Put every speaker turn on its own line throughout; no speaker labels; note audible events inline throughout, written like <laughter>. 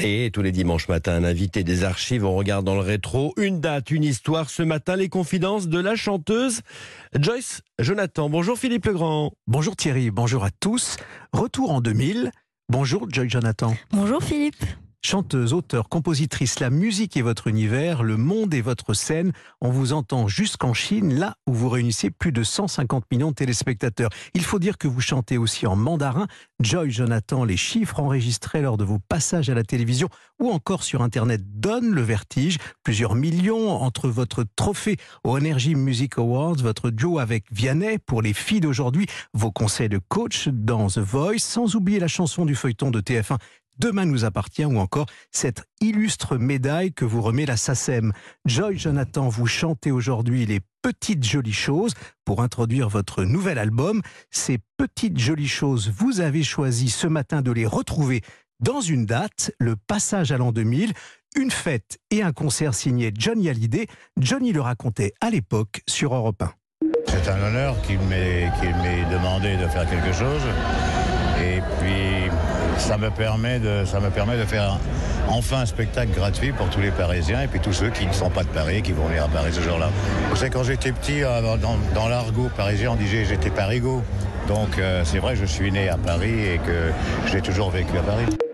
Et tous les dimanches matin, un invité des archives, on regarde dans le rétro, une date, une histoire. Ce matin, les confidences de la chanteuse Joyce Jonathan. Bonjour Philippe Legrand.
Bonjour Thierry, bonjour à tous. Retour en 2000. Bonjour Joyce Jonathan.
Bonjour Philippe.
Chanteuse, auteur, compositrice, la musique est votre univers, le monde est votre scène. On vous entend jusqu'en Chine, là où vous réunissez plus de 150 millions de téléspectateurs. Il faut dire que vous chantez aussi en mandarin. Joy Jonathan, les chiffres enregistrés lors de vos passages à la télévision ou encore sur Internet donnent le vertige. Plusieurs millions entre votre trophée au Energy Music Awards, votre duo avec Vianney pour les filles d'aujourd'hui, vos conseils de coach dans The Voice, sans oublier la chanson du feuilleton de TF1 Demain nous appartient ou encore cette illustre médaille que vous remet la SACEM. Joy Jonathan, vous chantez aujourd'hui les petites jolies choses pour introduire votre nouvel album. Ces petites jolies choses, vous avez choisi ce matin de les retrouver dans une date, le passage à l'an 2000, une fête et un concert signé Johnny Hallyday. Johnny le racontait à l'époque sur Europe 1.
C'est un honneur qu'il m'ait demandé de faire quelque chose. Et puis, ça me permet de, ça me permet de faire enfin un spectacle gratuit pour tous les Parisiens et puis tous ceux qui ne sont pas de Paris, qui vont venir à Paris ce jour-là. Vous savez, quand j'étais petit, euh, dans, l'argot parisien, on disait j'étais parigo. Donc euh, c'est vrai, je suis né à Paris et que j'ai toujours vécu à Paris.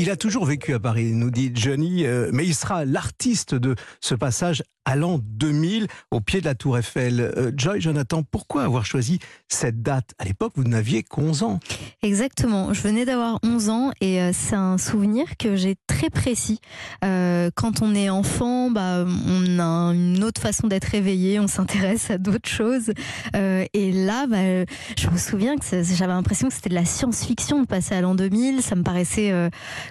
Il a toujours vécu à Paris, nous dit Johnny, euh, mais il sera l'artiste de ce passage à l'an 2000 au pied de la Tour Eiffel. Euh, Joy, Jonathan, pourquoi avoir choisi cette date? À l'époque, vous n'aviez qu'11 ans.
Exactement, je venais d'avoir 11 ans et euh, c'est un souvenir que j'ai très précis. Euh, quand on est enfant, bah, on a une autre façon d'être réveillé, on s'intéresse à d'autres choses. et là, bah, je me souviens que j'avais l'impression que c'était de la science-fiction de passer à l'an 2000. Ça me paraissait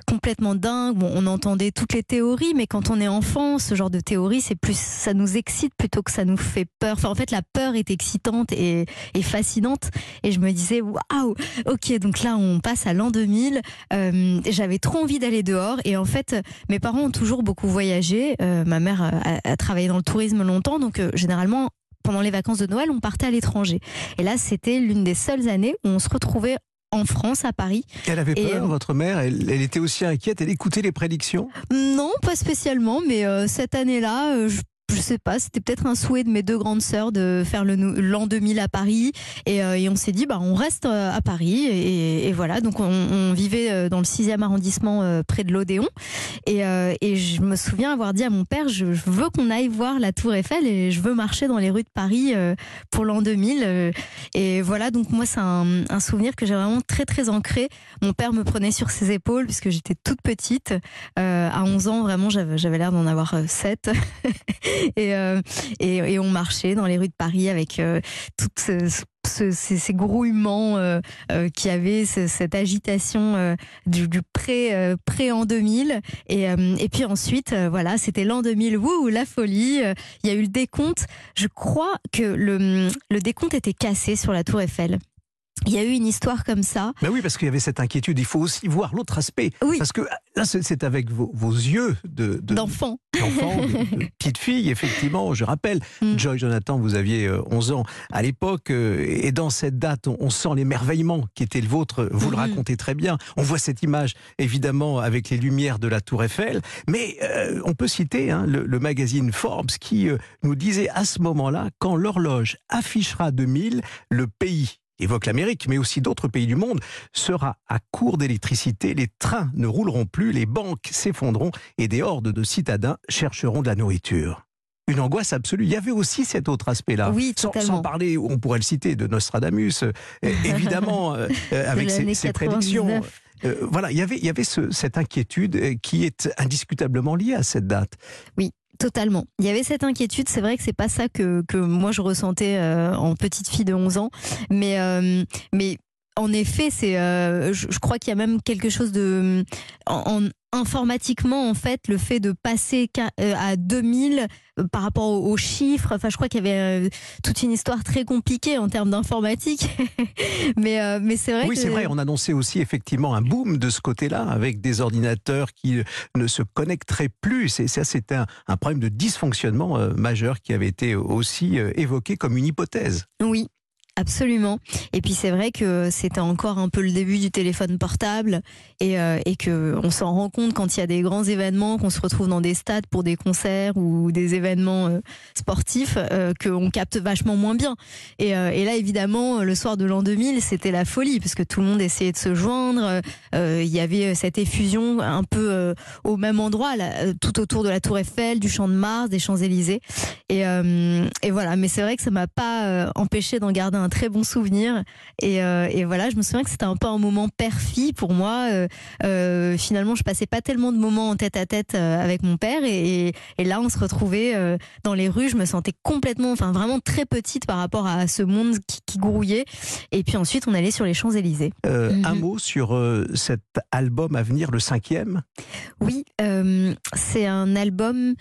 complètement dingue. On entendait toutes les théories, mais quand on est enfant, ce genre de théorie, c'est plus ça nous excite plutôt que ça nous fait peur. En fait, la peur est excitante et, fascinante. Et je me disais, waouh, ok, donc là, on passe à l'an 2000. Euh, J'avais trop envie d'aller dehors. Et en fait, mes parents ont toujours beaucoup voyagé. Euh, ma mère a, travaillé dans le tourisme longtemps. Donc, euh, généralement, pendant les vacances de Noël, on partait à l'étranger. Et là, c'était l'une des seules années où on se retrouvait en France, à Paris.
Elle avait peur, euh, votre mère? Elle, était aussi inquiète? Elle écoutait les prédictions?
Non, pas spécialement, mais euh, cette année-là, euh, je je sais pas, c'était peut-être un souhait de mes deux grandes sœurs de faire l'an 2000 à Paris. Et, euh, et on s'est dit, bah, on reste euh, à Paris. Et, et voilà, donc on, on, vivait euh, dans le 6e arrondissement près de l'Odéon. Et, et, je me souviens avoir dit à mon père, je, veux qu'on aille voir la Tour Eiffel et je veux marcher dans les rues de Paris pour l'an 2000. Et voilà, donc moi, c'est un, un, souvenir que j'ai vraiment très, très ancré. Mon père me prenait sur ses épaules puisque j'étais toute petite. à 11 ans, vraiment, j'avais l'air d'en avoir 7. <laughs> <laughs> Euh, et, et, on marchait dans les rues de Paris avec euh, toutes ces, ces, grouillements euh, qui avaient cette agitation du, du pré, pré en 2000 et, et puis ensuite voilà c'était l'an 2000 wouh la folie il y a eu le décompte. Je crois que le, le décompte était cassé sur la tour Eiffel il y a eu une histoire comme ça.
Mais oui, parce qu'il y avait cette inquiétude. Il faut aussi voir l'autre aspect.
Oui.
Parce que là, c'est avec vos, yeux de
d'enfant,
d'enfant, de, <laughs> petite fille. Effectivement, je rappelle, mm. Joy Jonathan, vous aviez 11 euh, ans à l'époque, euh, et dans cette date, on, sent l'émerveillement qui était le vôtre. Vous le mm. racontez très bien. On voit cette image, évidemment, avec les lumières de la Tour Eiffel. Mais euh, on peut citer hein, le, le, magazine Forbes qui nous disait à ce moment-là, quand l'horloge affichera 2000, le pays évoque l'Amérique, mais aussi d'autres pays du monde, sera à court d'électricité, les trains ne rouleront plus, les banques s'effondront et des hordes de citadins chercheront de la nourriture une angoisse absolue. Il y avait aussi cet autre aspect-là.
Oui,
sans, sans, parler, on pourrait le citer, de Nostradamus, euh, <laughs> évidemment, euh, euh, avec ses, prédictions. voilà, il y avait, il y avait cette inquiétude qui est indiscutablement liée à cette date.
Oui, Totalement. Il y avait cette inquiétude. C'est vrai que c'est pas ça que, que moi je ressentais euh, en petite fille de 11 ans, mais euh, mais en effet, c'est, euh, je, crois qu'il y a même quelque chose de, en, informatiquement en fait, le fait de passer euh, à 2000 euh, par rapport aux, chiffres. Enfin, je crois qu'il y avait toute une histoire très compliquée en termes d'informatique. <laughs> mais mais c'est vrai.
Oui, c'est vrai. On annonçait aussi effectivement un boom de ce côté-là avec des ordinateurs qui ne se connecteraient plus. Et ça, c'était un, un, problème de dysfonctionnement majeur qui avait été aussi évoqué comme une hypothèse.
Oui, absolument. Et puis c'est vrai que c'était encore un peu le début du téléphone portable et, euh, et que on s'en rend compte quand il y a des grands événements, qu'on se retrouve dans des stades pour des concerts ou des événements euh, sportifs, euh, qu'on capte vachement moins bien. Et, euh, et là, évidemment, le soir de l'an 2000, c'était la folie parce que tout le monde essayait de se joindre. Euh, il y avait cette effusion un peu au même endroit, là, tout autour de la Tour Eiffel, du Champ de Mars, des Champs Élysées. Et, euh, et voilà. Mais c'est vrai que ça m'a pas euh, empêché d'en garder un très bon souvenir. Et, euh, et voilà, je me souviens que c'était un peu un moment père-fille pour moi. Euh, euh, finalement, je passais pas tellement de moments en tête à tête euh, avec mon père. Et, et, et là, on se retrouvait euh, dans les rues. Je me sentais complètement, enfin vraiment très petite par rapport à ce monde qui, qui grouillait. Et puis ensuite, on allait sur les Champs Élysées.
Euh,
Mhm.
Un mot sur euh, cet album à venir, le cinquième?
Oui, euh, c'est un album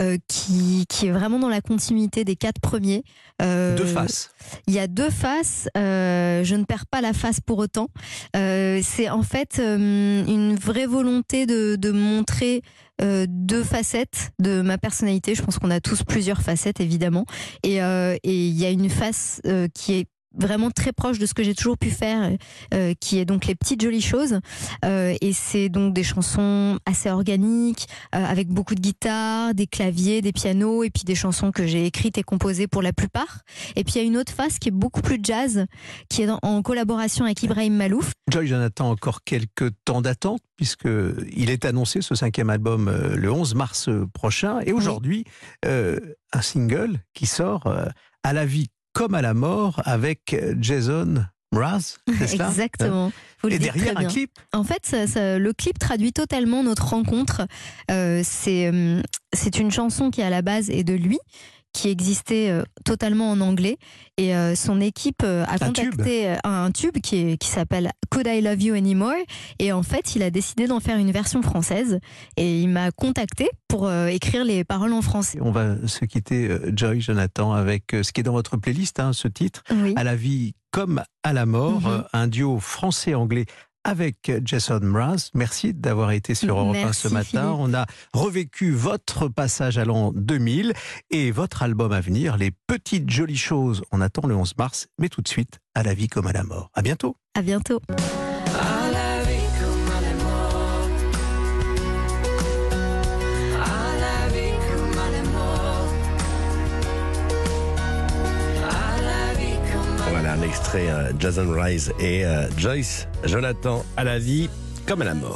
euh, qui, qui est vraiment dans la continuité des quatre premiers. Euh,
Deux faces.
Il y a deux faces. euh, je ne perds pas la face pour autant. Euh, c'est en fait une vraie volonté de, de montrer euh, deux facettes de ma personnalité. Je pense qu'on a tous plusieurs facettes, évidemment. Et euh, et il y a une face euh, qui est vraiment très proche de ce que j'ai toujours pu faire, euh, qui est donc les petites jolies choses. Euh, et c'est donc des chansons assez organiques, euh, avec beaucoup de guitare, des claviers, des pianos, et puis des chansons que j'ai écrites et composées pour la plupart. Et puis il y a une autre face qui est beaucoup plus jazz, qui est en collaboration avec Ibrahim Malouf.
Joy Jonathan, encore quelques temps d'attente, puisque il est annoncé ce cinquième album euh, le 11 mars euh, prochain. Et aujourd'hui, euh, un single qui sort euh, à la vie comme à la mort avec Jason Mraz, c'est cela
Exactement. Vous le
Et derrière un clip
En fait, ça- ça- le clip traduit totalement notre rencontre. Euh, c'est euh, c'est une chanson qui à la base est de lui, qui existait euh, totalement en anglais, et euh, son équipe euh, a
Un
contacté un tube qui, est- qui s'appelle Could I Love You Anymore, et en fait, il a décidé d'en faire une version française, et il m'a contacté pour écrire les paroles en français.
On va se quitter, Joy Jonathan, avec ce qui est dans votre playlist, hein, ce titre,
Oui.
À la vie comme à la mort,
Mhm.
un duo français-anglais avec Jason Mraz. Merci d'avoir été sur Europe 1 ce matin.
Philippe.
On a revécu votre passage à l'an 2000 et votre album à venir, Les Petites Jolies Choses. On attend le 11 mars, mais tout de suite, à la vie comme à la mort. À bientôt.
À bientôt.
Extrait, euh, Jason Rise et euh, Joyce Jonathan à la vie comme à la mort.